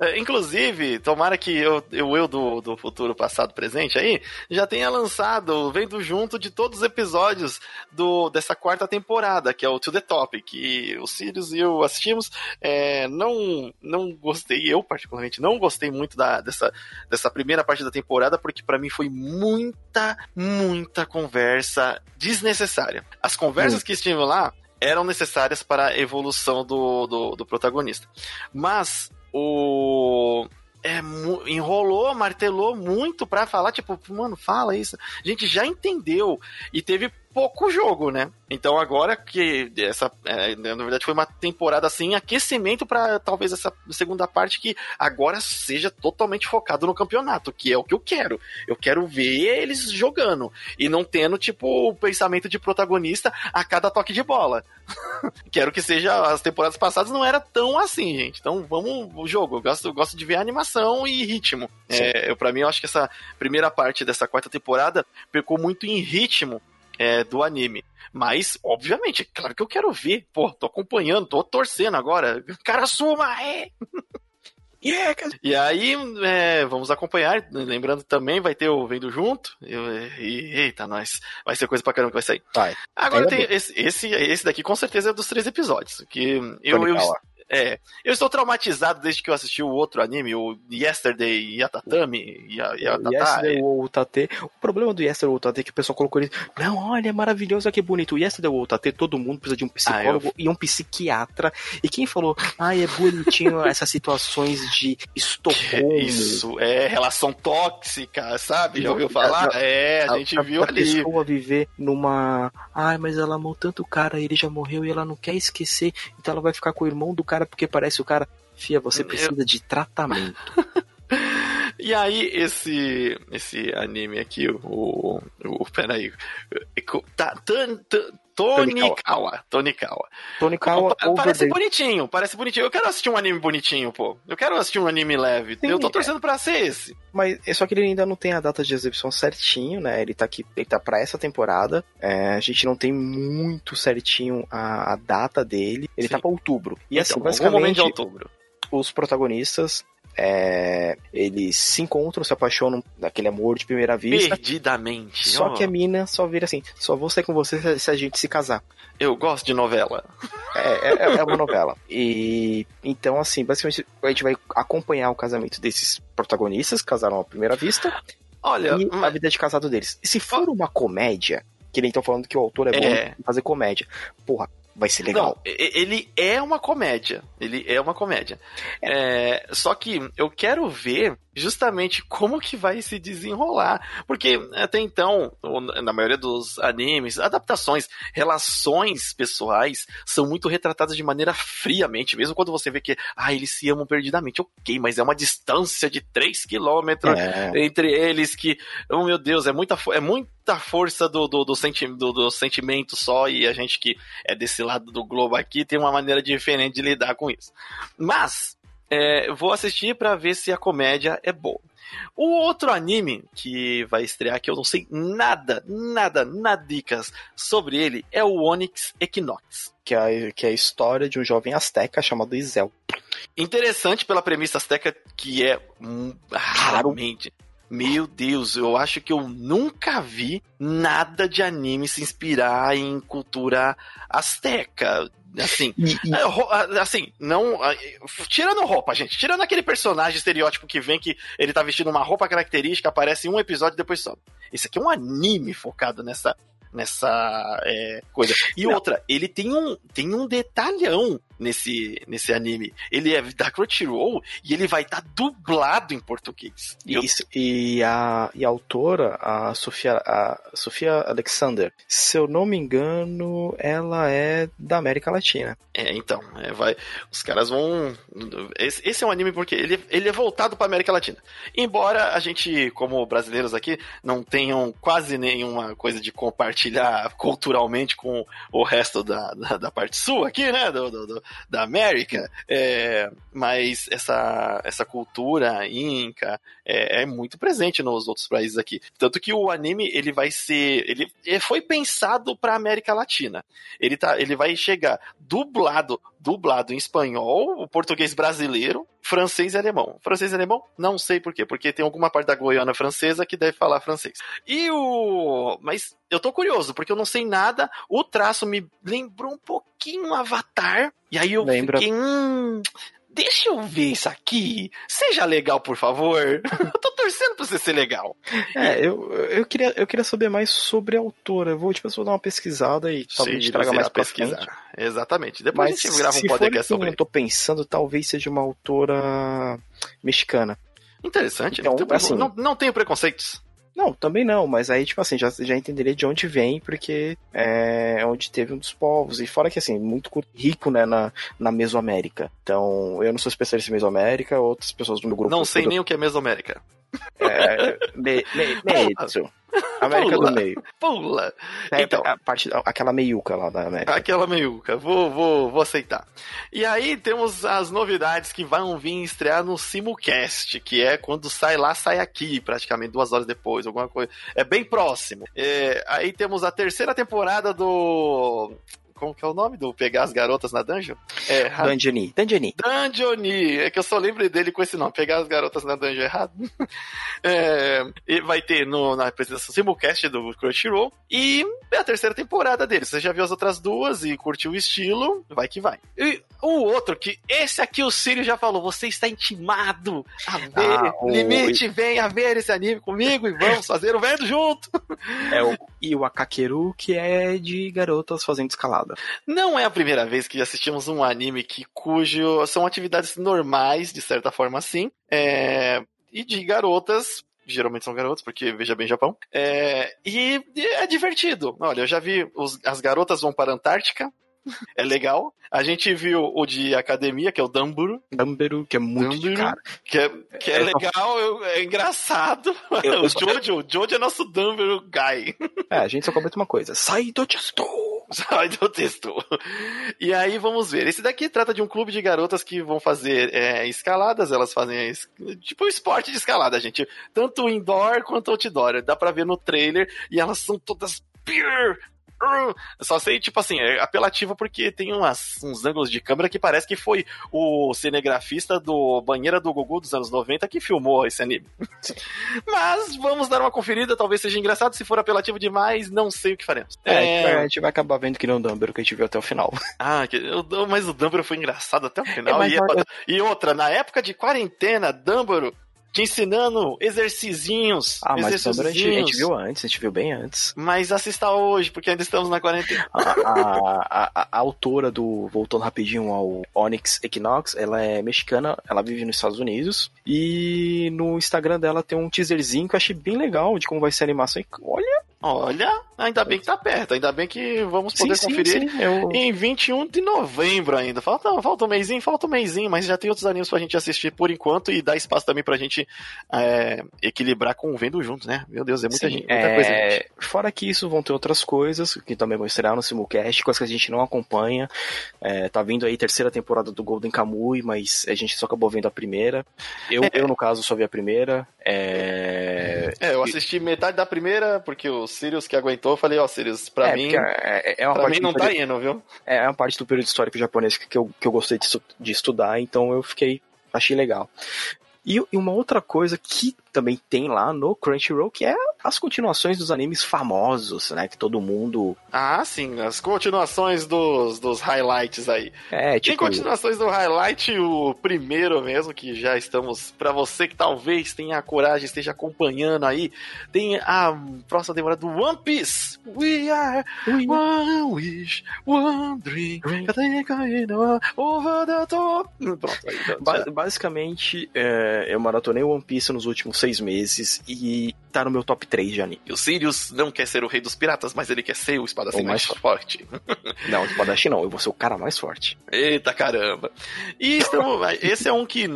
é, inclusive, tomara que eu, eu, eu do, do futuro passado presente aí, já tenha lançado, vendo junto de todos os episódios do, dessa quarta temporada, que é o To The Top, que o Sirius e eu assistimos, é, não, não gostei, eu particularmente não gostei muito da, dessa, dessa primeira parte da temporada temporada, porque para mim foi muita, muita conversa desnecessária. As conversas hum. que estiveram lá eram necessárias para a evolução do, do, do protagonista. Mas o é, enrolou, martelou muito pra falar, tipo, mano, fala isso. A gente já entendeu. E teve pouco jogo, né? Então agora que essa, é, na verdade, foi uma temporada assim, aquecimento para talvez essa segunda parte que agora seja totalmente focado no campeonato, que é o que eu quero. Eu quero ver eles jogando e não tendo tipo o pensamento de protagonista a cada toque de bola. *laughs* quero que seja as temporadas passadas não era tão assim, gente. Então vamos o jogo. Eu gosto, eu gosto de ver animação e ritmo. É, para mim eu acho que essa primeira parte dessa quarta temporada pecou muito em ritmo é, do anime. Mas, obviamente, é claro que eu quero ver. Pô, tô acompanhando, tô torcendo agora. *laughs* Cara, suma! É! Yeah, e aí, é, vamos acompanhar. Lembrando também, vai ter o Vendo Junto. E, e, eita, nós. Vai ser coisa pra caramba que vai sair. Vai. Agora tem esse, esse, esse daqui com certeza é dos três episódios. Que eu, eu, é, eu estou traumatizado desde que eu assisti o outro anime, o Yesterday Yatatami. Yatatá, Yesterday é. Tate. O problema do Yesterday Tate é que o pessoal colocou ele. Não, olha, é maravilhoso, olha que bonito. O Yesterday Tate, todo mundo precisa de um psicólogo ah, eu... e um psiquiatra. E quem falou, ai, é bonitinho *laughs* essas situações de Estocolmo. Isso, é relação tóxica, sabe? Já ouviu falar? É, a, gente a, viu a ali. A pessoa viver numa. Ai, mas ela amou tanto o cara, ele já morreu e ela não quer esquecer, então ela vai ficar com o irmão do cara cara porque parece o cara. Fia, você precisa eu... de tratamento. *laughs* E aí, esse esse anime aqui, o. o peraí. Tá, Tonikawa. Tonikawa. Tonikawa. Parece bonitinho, parece bonitinho. Eu quero assistir um anime bonitinho, pô. Eu quero assistir um anime leve. Sim, eu tô torcendo é. pra ser esse. Mas é só que ele ainda não tem a data de exibição certinho, né? Ele tá aqui, ele tá pra essa temporada. É, a gente não tem muito certinho a, a data dele. Ele tá Sim. tá pra outubro. E então, assim, basicamente. momento de outubro. Os protagonistas é, eles se encontram, se apaixonam daquele amor de primeira vista. Perdidamente. Só oh. que a mina só vira assim: só vou sair com você se a gente se casar. Eu gosto de novela. É, é, é uma novela. E então, assim, basicamente a gente vai acompanhar o casamento desses protagonistas, que casaram à primeira vista. Olha, e mas... a vida de casado deles. E se for uma comédia, que nem estão falando que o autor é bom é. em fazer comédia. Porra, vai ser legal. Não, ele é uma comédia. Ele é uma comédia. É. É, só que eu quero ver justamente como que vai se desenrolar. Porque até então, na maioria dos animes, adaptações, relações pessoais são muito retratadas de maneira friamente, mesmo quando você vê que, ah, eles se amam perdidamente, ok, mas é uma distância de 3 quilômetros é. entre eles que, oh meu Deus, é muita, é muita força do, do, do, senti do, do sentimento só e a gente que é desse lado do globo aqui tem uma maneira diferente de lidar com Mas, é, vou assistir para ver se a comédia é boa. O outro anime que vai estrear, que eu não sei nada, nada, nadicas sobre ele, é o Onyx Equinox. Que é, que é a história de um jovem asteca chamado Isel. Interessante pela premissa asteca, que é raramente, Meu Deus, eu acho que eu nunca vi nada de anime se inspirar em cultura asteca. Assim, é, assim, não. Tirando roupa, gente. Tirando aquele personagem estereótipo que vem que ele tá vestindo uma roupa característica, aparece em um episódio e depois sobe. Esse aqui é um anime focado nessa, nessa é, coisa. E não. outra, ele tem um, tem um detalhão nesse, nesse anime. Ele é da Crunchyroll e ele vai estar tá dublado em português. Isso, e a, e a autora, a Sofia, a Sofia Alexander, se eu não me engano, ela é da América Latina. É, então, é, vai, os caras vão... Esse, esse, é um anime porque ele, ele é voltado para América Latina. Embora a gente, como brasileiros aqui, não tenham quase nenhuma coisa de compartilhar culturalmente com o resto da, da, da parte sul aqui, né, do, do, da América, é, mas essa, essa cultura inca é, é, muito presente nos outros países aqui. Tanto que o anime ele vai ser, ele, ele foi pensado para América Latina. Ele tá, ele vai chegar dublado, dublado em espanhol, o português brasileiro, francês e alemão. Francês e alemão? Não sei por quê, porque tem alguma parte da Goiânia francesa que deve falar francês. E o. Mas eu tô curioso, porque eu não sei nada. O traço me lembrou um pouquinho Avatar. E aí eu Lembra... fiquei. Hum, deixa eu ver isso aqui. Seja legal, por favor. *laughs* eu tô torcendo pra você ser legal. É, eu, eu, queria, eu queria saber mais sobre a autora. Eu vou, tipo, eu vou dar uma pesquisada e talvez traga mais. Frente. Exatamente. Depois Mas a gente grava um podcast sobre eu tô pensando, talvez seja uma autora mexicana. Interessante. Então, não, tenho, assim, não, não tenho preconceitos. Não, também não, mas aí, tipo assim, já, já entenderia de onde vem, porque é onde teve um dos povos. E fora que, assim, muito rico, né, na, na Mesoamérica. Então, eu não sou especialista em Mesoamérica, outras pessoas do meu grupo. Não sei nem o que é Mesoamérica. É, me, me, me, América pula, do Meio. Pula. É, então, a parte, aquela meiuca lá da América. Aquela meiuca. Vou, vou, vou aceitar. E aí temos as novidades que vão vir estrear no Simulcast, que é quando sai lá, sai aqui, praticamente duas horas depois, alguma coisa. É bem próximo. É, aí temos a terceira temporada do como que é o nome do pegar as garotas na dungeon? É, Dungeony. Dungeony. Dungeony. É que eu só lembro dele com esse nome, pegar as garotas na dungeon errado. *laughs* é, e vai ter no, na apresentação simulcast do Crunchyroll. E é a terceira temporada dele. Você já viu as outras duas e curtiu o estilo, vai que vai. E o outro, que esse aqui o Sírio já falou, você está intimado a ver, ah, o... limite, venha ver esse anime comigo e vamos fazer o vento junto. *laughs* É o, e o Akakeru, que é de garotas fazendo escalada. Não é a primeira vez que assistimos um anime que cujo são atividades normais, de certa forma assim, é, e de garotas geralmente são garotas, porque veja bem Japão. É, e, e, é divertido. Olha, eu já vi os, as garotas vão para a Antártica, *laughs* é legal. A gente viu o de academia, que é o Damburu. Damburu, que é muito Damburu, cara. Que é, que é, é legal, eu, é engraçado. Eu, *laughs* o Jojo, o Jojo é nosso Damburu guy. É, a gente só comenta uma coisa. Sai do texto! *laughs* Sai do texto. E aí vamos ver. Esse daqui trata de um clube de garotas que vão fazer é, escaladas. Elas fazem tipo um esporte de escalada, gente. Tanto indoor quanto outdoor. Dá pra ver no trailer. E elas são todas pure só sei, tipo assim, é apelativo porque tem umas, uns ângulos de câmera que parece que foi o cinegrafista do Banheira do Gugu dos anos 90 que filmou esse anime. *laughs* Mas vamos dar uma conferida, talvez seja engraçado. Se for apelativo demais, não sei o que faremos. É, é... a gente vai acabar vendo que não o Dumbledore que a gente viu até o final. *laughs* Ah, que, mas o Dumbledore foi engraçado até o final. É, e, eu... e, outra, na época de quarentena, Dumbledore te ensinando exercizinhos. Ah, mas a gente, a gente viu antes, a gente viu bem antes. Mas assista hoje, porque ainda estamos na quarentena. A, a, a, a autora do, voltando rapidinho ao Onyx Equinox, ela é mexicana, ela vive nos Estados Unidos, e no Instagram dela tem um teaserzinho que eu achei bem legal de como vai ser a animação. E olha, Olha, ainda bem que tá perto, ainda bem que vamos poder sim, conferir sim, sim, eu... em 21 de novembro ainda. Falta, falta um mêsinho, falta um mêsinho, mas já tem outros animes pra gente assistir por enquanto e dar espaço também pra gente é, equilibrar com o Vendo Junto, né? Meu Deus, é muita, gente, muita é... coisa. Gente. Fora que isso, vão ter outras coisas que também vão estrear no Simulcast, coisas que a gente não acompanha. É, tá vindo aí terceira temporada do Golden Kamuy, mas a gente só acabou vendo a primeira. Eu, é. eu no caso, só vi a primeira. É, é eu assisti metade da primeira, porque os Sirius que aguentou, eu falei, ó, oh, Sirius, pra é, mim. É, é uma pra mim não tá indo, viu? É, é uma parte do período histórico japonês que eu, que eu gostei de, de estudar, então eu fiquei. achei legal. E, e uma outra coisa que também tem lá no Crunchyroll, que é as continuações dos animes famosos, né? Que todo mundo. Ah, sim, as continuações dos, dos highlights aí. É, tipo. Tem continuações do highlight, o primeiro mesmo, que já estamos. para você que talvez tenha a coragem, esteja acompanhando aí, tem a próxima temporada do One Piece. We are one wish, one dream. Over the top. Pronto, aí, ba basicamente, é, eu maratonei One Piece nos últimos seis meses e tá no meu top 3 de anime. E o Sirius não quer ser o rei dos piratas, mas ele quer ser o espadachim o mais, mais forte. *laughs* não, o espadachim não, eu vou ser o cara mais forte. Eita caramba. E então, *laughs* esse é um que,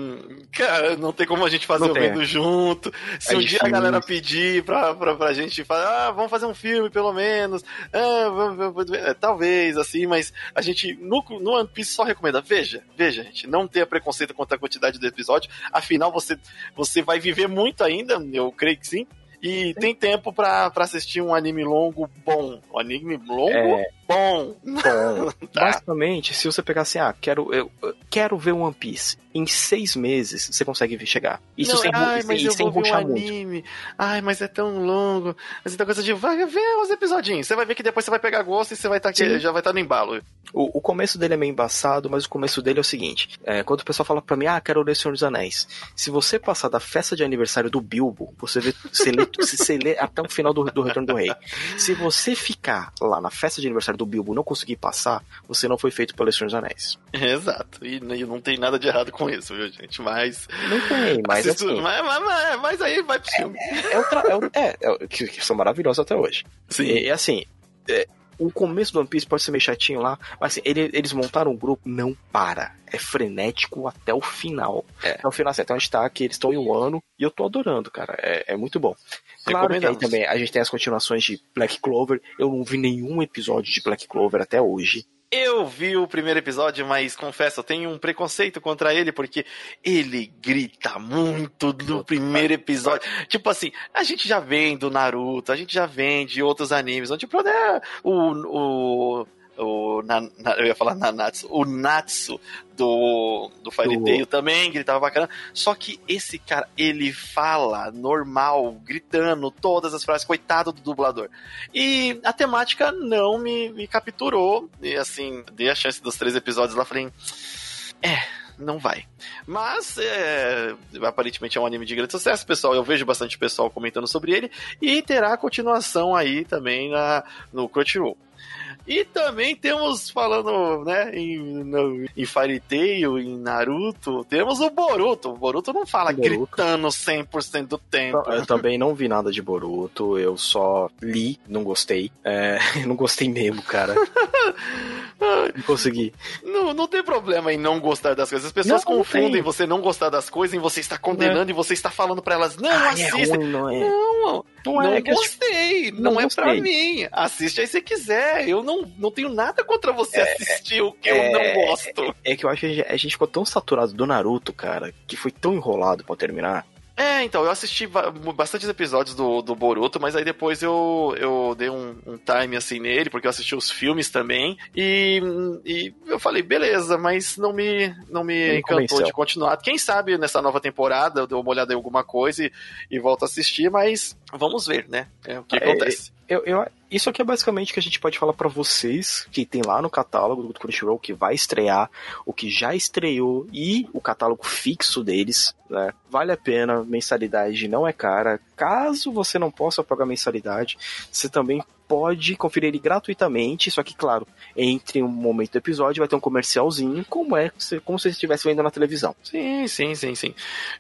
cara, não tem como a gente fazer não o vendo junto. Se é um difícil. dia a galera pedir pra, pra, pra gente falar, ah, vamos fazer um filme pelo menos, ah, vamos, vamos, é, talvez, assim, mas a gente, no, no One Piece só recomenda, veja, veja, gente, não tenha preconceito quanto à quantidade de episódio, afinal você, você vai viver muito ainda, eu creio que sim, e tem tempo para assistir um anime longo bom. Um anime longo? É, bom. Bom. *laughs* tá. Basicamente, se você pegar assim, ah, quero, eu, quero ver One Piece em seis meses você consegue chegar. Isso não, sem, ai, mas sem, eu sem vou ver um anime. Muito. Ai, mas é tão longo. Mas então coisa de vai ver os episodinhos. Você vai ver que depois você vai pegar gosto e você vai estar tá já vai estar tá no embalo. O, o, começo dele é meio embaçado, mas o começo dele é o seguinte: é, quando o pessoal fala pra mim, ah, quero ler Senhor dos Anéis. Se você passar da festa de aniversário do Bilbo, você vê, você lê, *laughs* você lê até o final do, do Retorno do Rei. Se você ficar lá na festa de aniversário do Bilbo não conseguir passar, você não foi feito pelo Senhor dos Anéis. Exato. E, e não tem nada de errado com isso, viu, gente? mas. Não tem, *laughs* mas. Assim, mas, mas, mas, aí vai pro filme. É, é, outra, é, é, é, que, que, são maravilhosos até hoje. Sim. E, e assim. É, o começo do One Piece pode ser meio chatinho lá, mas assim, ele, eles montaram um grupo, não para. É frenético até o final. É. Até o final, assim, até onde tá, que eles estão em um ano, e eu tô adorando, cara. É, é muito bom. Claro que aí também a gente tem as continuações de Black Clover. Eu não vi nenhum episódio de Black Clover até hoje. Eu vi o primeiro episódio, mas confesso, eu tenho um preconceito contra ele, porque ele grita muito no primeiro episódio. Tipo assim, a gente já vem do Naruto, a gente já vem de outros animes, onde tipo, né, o, o o na, na, eu ia falar Nanatsu, o Natsu do, do Fire Tail também gritava bacana. Só que esse cara, ele fala normal, gritando todas as frases, coitado do dublador. E a temática não me, me capturou. E assim, dei a chance dos três episódios lá, falei. É, não vai. Mas, é, aparentemente é um anime de grande sucesso, pessoal. Eu vejo bastante pessoal comentando sobre ele. E terá continuação aí também na, no Crunchyroll. E também temos, falando, né, em, no, em Fairy Tail, em Naruto, temos o Boruto. O Boruto não fala Boruto. gritando 100% do tempo. Eu também não vi nada de Boruto, eu só li, não gostei. É, *laughs* não gostei mesmo, cara. *laughs* não consegui. Não, não tem problema em não gostar das coisas. As pessoas não, confundem você não gostar das coisas e você está condenando é. e você está falando para elas, não, Ai, assista. É ruim, não, é. não, não, é, não gostei, não, não é para mim. Assiste aí se quiser. Eu não, não tenho nada contra você é, assistir o que é, eu não gosto. É, é, que eu acho que a gente ficou tão saturado do Naruto, cara, que foi tão enrolado para terminar. É, então, eu assisti bastantes episódios do, do Boruto, mas aí depois eu, eu dei um, um time assim nele, porque eu assisti os filmes também, e, e eu falei, beleza, mas não me, não me encantou de continuar. Quem sabe nessa nova temporada eu dou uma olhada em alguma coisa e, e volto a assistir, mas vamos ver, né? É o que é, acontece. Eu, eu, isso aqui é basicamente o que a gente pode falar para vocês, que tem lá no catálogo do Crunchyroll, que vai estrear, o que já estreou e o catálogo fixo deles, né? Vale a pena, mensalidade não é cara. Caso você não possa pagar mensalidade, você também pode conferir ele gratuitamente, só que, claro, entre um momento do episódio vai ter um comercialzinho, como é como se estivesse vendo na televisão. Sim, sim, sim, sim.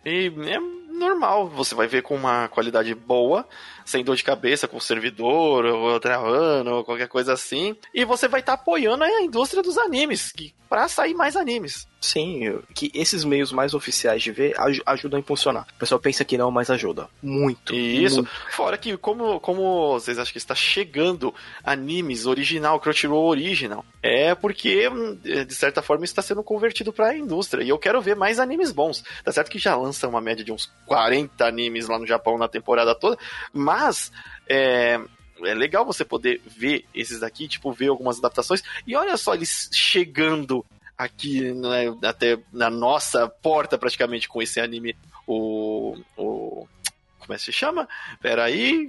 E é normal, você vai ver com uma qualidade boa, sem dor de cabeça com o servidor, ou travando, ou qualquer coisa assim. E você vai estar tá apoiando a indústria dos animes, que para sair mais animes. Sim, que esses meios mais oficiais de ver ajudam a impulsionar. O pessoal pensa que não, mas ajuda. Muito. Isso. Muito. Fora que, como, como vocês acham que está chegando animes original, Crunchyroll Original, é porque, de certa forma, está sendo convertido para a indústria. E eu quero ver mais animes bons. Tá certo que já lança uma média de uns 40 animes lá no Japão na temporada toda, mas mas é, é legal você poder ver esses daqui, tipo, ver algumas adaptações. E olha só eles chegando aqui, né, até na nossa porta praticamente com esse anime o, o como é que se chama? Pera aí,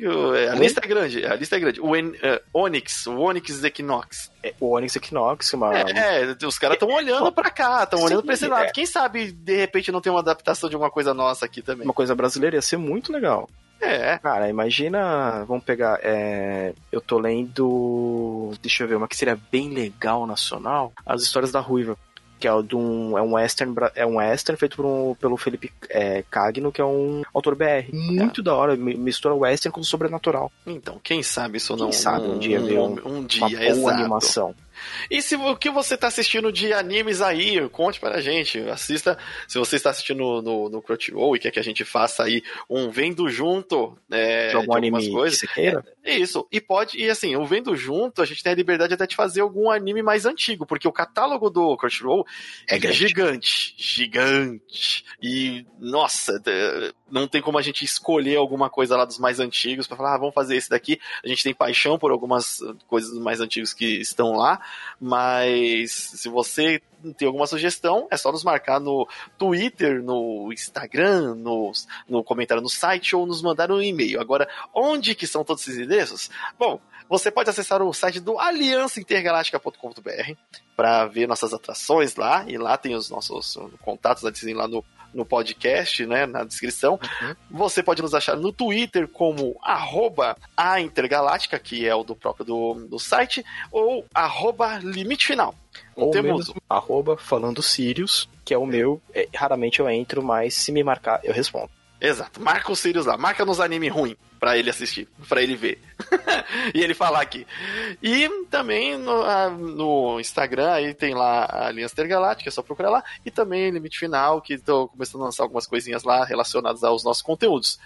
a lista é grande, a lista é grande. O en, uh, Onyx, o Onyx Equinox. É, o Onyx Equinox, uma... É, é os caras estão olhando para cá, estão olhando para esse lado. É. Quem sabe, de repente, não tem uma adaptação de alguma coisa nossa aqui também. Uma coisa brasileira ia ser muito legal. É. Cara, imagina. Vamos pegar. É, eu tô lendo. Deixa eu ver, uma que seria bem legal nacional. As histórias da Ruiva que é, de um, é um western é um western feito por um, pelo Felipe é, Cagno, que é um autor BR. Muito é. da hora, mistura western com sobrenatural. Então, quem sabe isso quem não sabe um, um dia ver um, um, dia, uma boa exato. animação. E se o que você está assistindo de animes aí, conte para a gente. Assista. Se você está assistindo no, no, Crunchyroll e quer que a gente faça aí um vendo junto é, de, algum de algumas anime coisas. Que você queira. É, isso. E pode, e assim, o vendo junto, a gente tem a liberdade até de fazer algum anime mais antigo, porque o catálogo do Crunchyroll é, é gigante. Gigante. E, nossa, não tem como a gente escolher alguma coisa lá dos mais antigos para falar, ah, vamos fazer esse daqui. A gente tem paixão por algumas coisas mais antigos que estão lá, mas se você tem alguma sugestão, é só nos marcar no Twitter, no Instagram, no, no comentário no site ou nos mandar um e-mail. Agora, onde que são todos esses endereços? Bom, você pode acessar o site do aliançaintergaláctica.com.br para ver nossas atrações lá, e lá tem os nossos contatos, dizem lá no no podcast, né, na descrição. Uhum. Você pode nos achar no Twitter como arroba a Intergaláctica, que é o do próprio do, do site, ou arroba limite final. Ou temos mesmo, arroba falando Sirius, que é o meu. É, raramente eu entro, mas se me marcar, eu respondo. Exato. Marca o Sirius lá. Marca nos anime ruim para ele assistir, para ele ver. *laughs* e ele falar aqui. E também no, no, Instagram, aí tem lá a Aliança Intergaláctica, é só procurar lá. E também Limite Final, que estou começando a lançar algumas coisinhas lá relacionadas aos nossos conteúdos.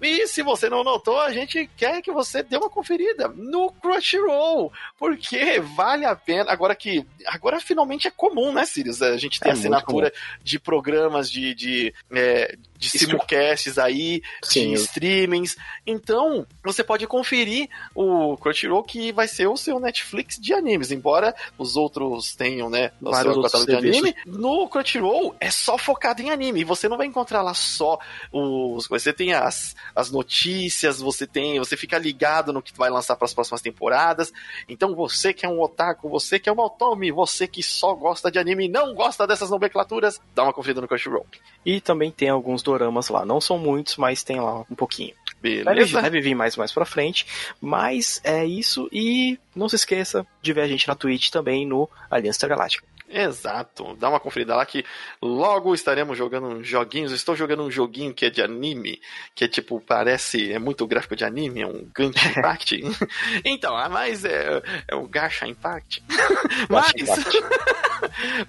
E se você não notou, a gente quer que você dê uma conferida no Crunchyroll, porque vale a pena. Agora que. Agora finalmente é comum, né, Sirius? A gente tem é assinatura de programas de, de, é, de simulcasts aí, Sim, de streamings. Então, você pode conferir o Crunchyroll, que vai ser o seu Netflix de animes. Embora os outros tenham, né, o Vários seu catálogo de anime, no Crunchyroll é só focado em anime. Você não vai encontrar lá só os. Você tem as, as notícias, você tem. Você fica ligado no que vai lançar para as próximas temporadas. Então, você que é um otaku, você que é um otome, você que só gosta de anime e não gosta dessas nomenclaturas, dá uma conferida no Crunchyroll. E também tem alguns doramas lá. Não são muitos, mas tem lá um pouquinho. Beleza. Deve, vir mais mais pra frente. Mas é isso. E não se esqueça de ver a gente na Twitch também no Aliança Galáctica. Exato. Dá uma conferida lá que logo estaremos jogando joguinhos. estou jogando um joguinho que é de anime, que é tipo, parece, é muito gráfico de anime, é um Gantry *laughs* Impact. *laughs* então, ah, mas é, é o Gacha Impact. *laughs* mas,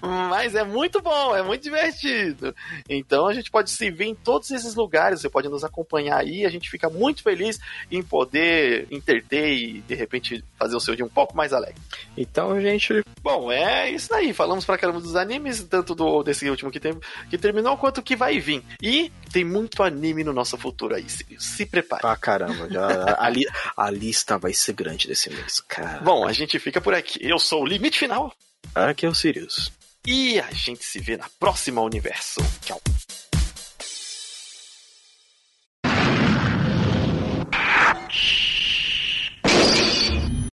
mas é muito bom, é muito divertido. Então a gente pode se ver em todos esses lugares, você pode nos acompanhar aí, a gente fica muito feliz em poder interter e de repente fazer o seu dia um pouco mais alegre. Então, gente. Bom, é isso aí. Falamos pra caramba dos animes, tanto do desse último que, tem, que terminou, quanto que vai vir. E tem muito anime no nosso futuro aí, se, se prepare. Ah, caramba, já, a, li, a lista vai ser grande desse mês, cara. Bom, a gente fica por aqui. Eu sou o Limite Final. Aqui é o Sirius. E a gente se vê na próxima universo. Tchau.